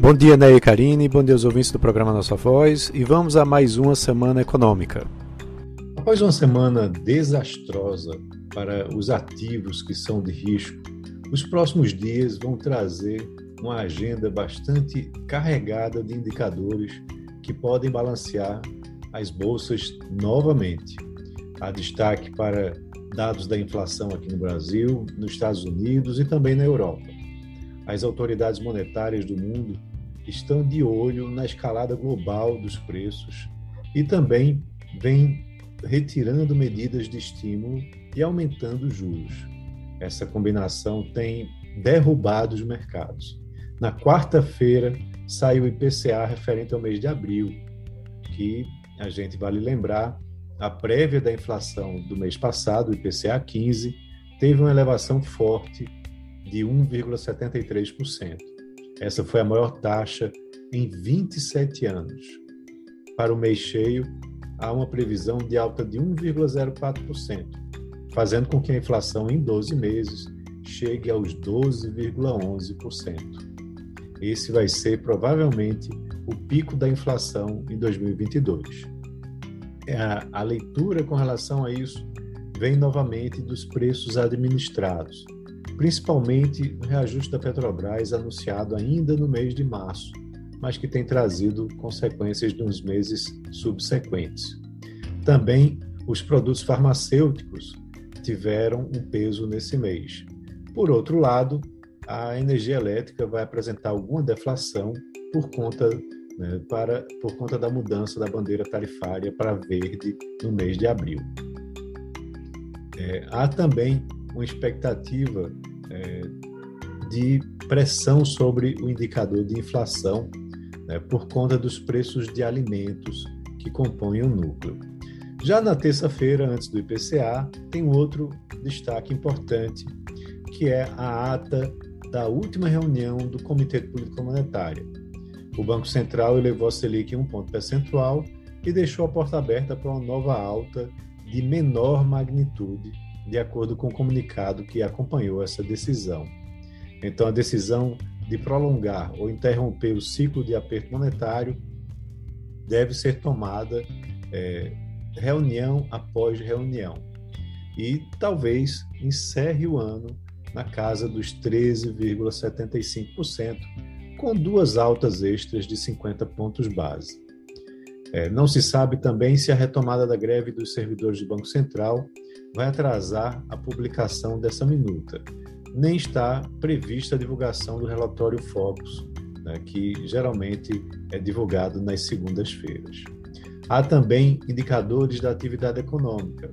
Bom dia, Ney e Karine, bom dia aos ouvintes do programa Nossa Voz e vamos a mais uma semana econômica. Após uma semana desastrosa para os ativos que são de risco, os próximos dias vão trazer uma agenda bastante carregada de indicadores que podem balancear as bolsas novamente. Há destaque para dados da inflação aqui no Brasil, nos Estados Unidos e também na Europa. As autoridades monetárias do mundo estão de olho na escalada global dos preços e também vêm retirando medidas de estímulo e aumentando os juros. Essa combinação tem derrubado os mercados. Na quarta-feira saiu o IPCA referente ao mês de abril, que a gente vale lembrar, a prévia da inflação do mês passado, o IPCA 15, teve uma elevação forte de 1,73%. Essa foi a maior taxa em 27 anos. Para o mês cheio, há uma previsão de alta de 1,04%, fazendo com que a inflação em 12 meses chegue aos 12,11%. Esse vai ser provavelmente o pico da inflação em 2022. É, a, a leitura com relação a isso vem novamente dos preços administrados, principalmente o reajuste da Petrobras anunciado ainda no mês de março, mas que tem trazido consequências nos meses subsequentes. Também os produtos farmacêuticos tiveram um peso nesse mês. Por outro lado, a energia elétrica vai apresentar alguma deflação por conta, né, para, por conta da mudança da bandeira tarifária para verde no mês de abril. É, há também uma expectativa é, de pressão sobre o indicador de inflação né, por conta dos preços de alimentos que compõem o núcleo. Já na terça-feira, antes do IPCA, tem outro destaque importante, que é a ata da última reunião do Comitê de Política Monetária. O Banco Central elevou a Selic em um ponto percentual e deixou a porta aberta para uma nova alta de menor magnitude de acordo com o comunicado que acompanhou essa decisão. Então, a decisão de prolongar ou interromper o ciclo de aperto monetário deve ser tomada é, reunião após reunião e talvez encerre o ano na casa dos 13,75%, com duas altas extras de 50 pontos base. É, não se sabe também se a retomada da greve dos servidores do Banco Central vai atrasar a publicação dessa minuta. Nem está prevista a divulgação do relatório Focus, né, que geralmente é divulgado nas segundas-feiras. Há também indicadores da atividade econômica.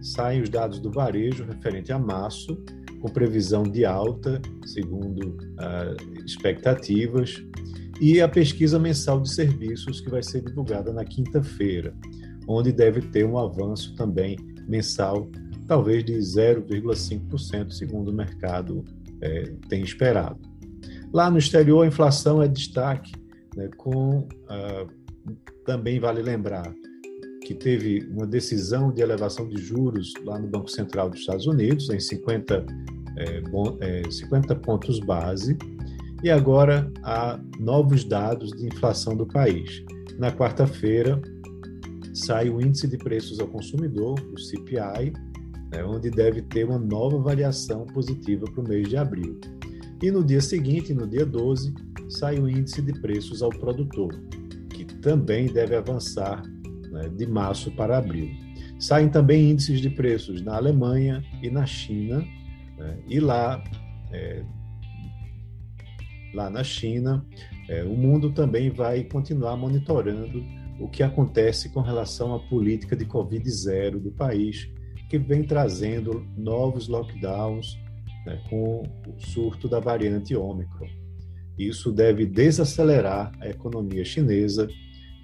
Saem os dados do varejo referente a março, com previsão de alta, segundo uh, expectativas, e a pesquisa mensal de serviços, que vai ser divulgada na quinta-feira, onde deve ter um avanço também mensal, talvez de 0,5%, segundo o mercado é, tem esperado. Lá no exterior, a inflação é destaque, né, com ah, também vale lembrar que teve uma decisão de elevação de juros lá no Banco Central dos Estados Unidos, em 50, é, bom, é, 50 pontos base, e agora há novos dados de inflação do país. Na quarta-feira, sai o Índice de Preços ao Consumidor, o CPI, né, onde deve ter uma nova variação positiva para o mês de abril. E no dia seguinte, no dia 12, sai o Índice de Preços ao Produtor, que também deve avançar né, de março para abril. Saem também índices de preços na Alemanha e na China, né, e lá, é, lá na China, é, o mundo também vai continuar monitorando o que acontece com relação à política de Covid-0 do país, que vem trazendo novos lockdowns né, com o surto da variante Ômicron. Isso deve desacelerar a economia chinesa,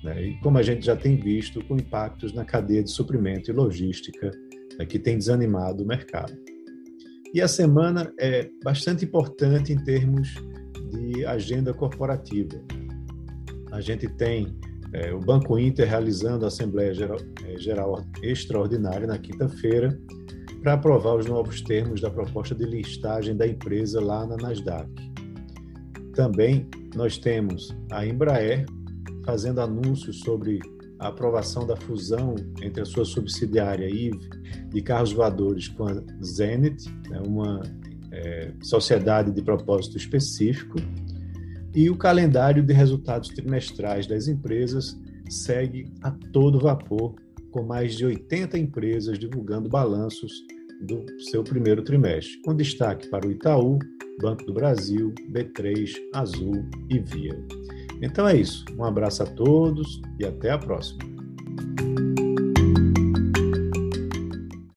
né, e como a gente já tem visto, com impactos na cadeia de suprimento e logística, né, que tem desanimado o mercado. E a semana é bastante importante em termos de agenda corporativa. A gente tem é, o Banco Inter realizando a Assembleia Geral, é, Geral Extraordinária na quinta-feira para aprovar os novos termos da proposta de listagem da empresa lá na Nasdaq. também nós temos a Embraer fazendo anúncios sobre a aprovação da fusão entre a sua subsidiária IVE de carros voadores com a Zenit, né, uma é, sociedade de propósito específico, e o calendário de resultados trimestrais das empresas segue a todo vapor, com mais de 80 empresas divulgando balanços do seu primeiro trimestre, com destaque para o Itaú, Banco do Brasil, B3, Azul e Via. Então é isso. Um abraço a todos e até a próxima.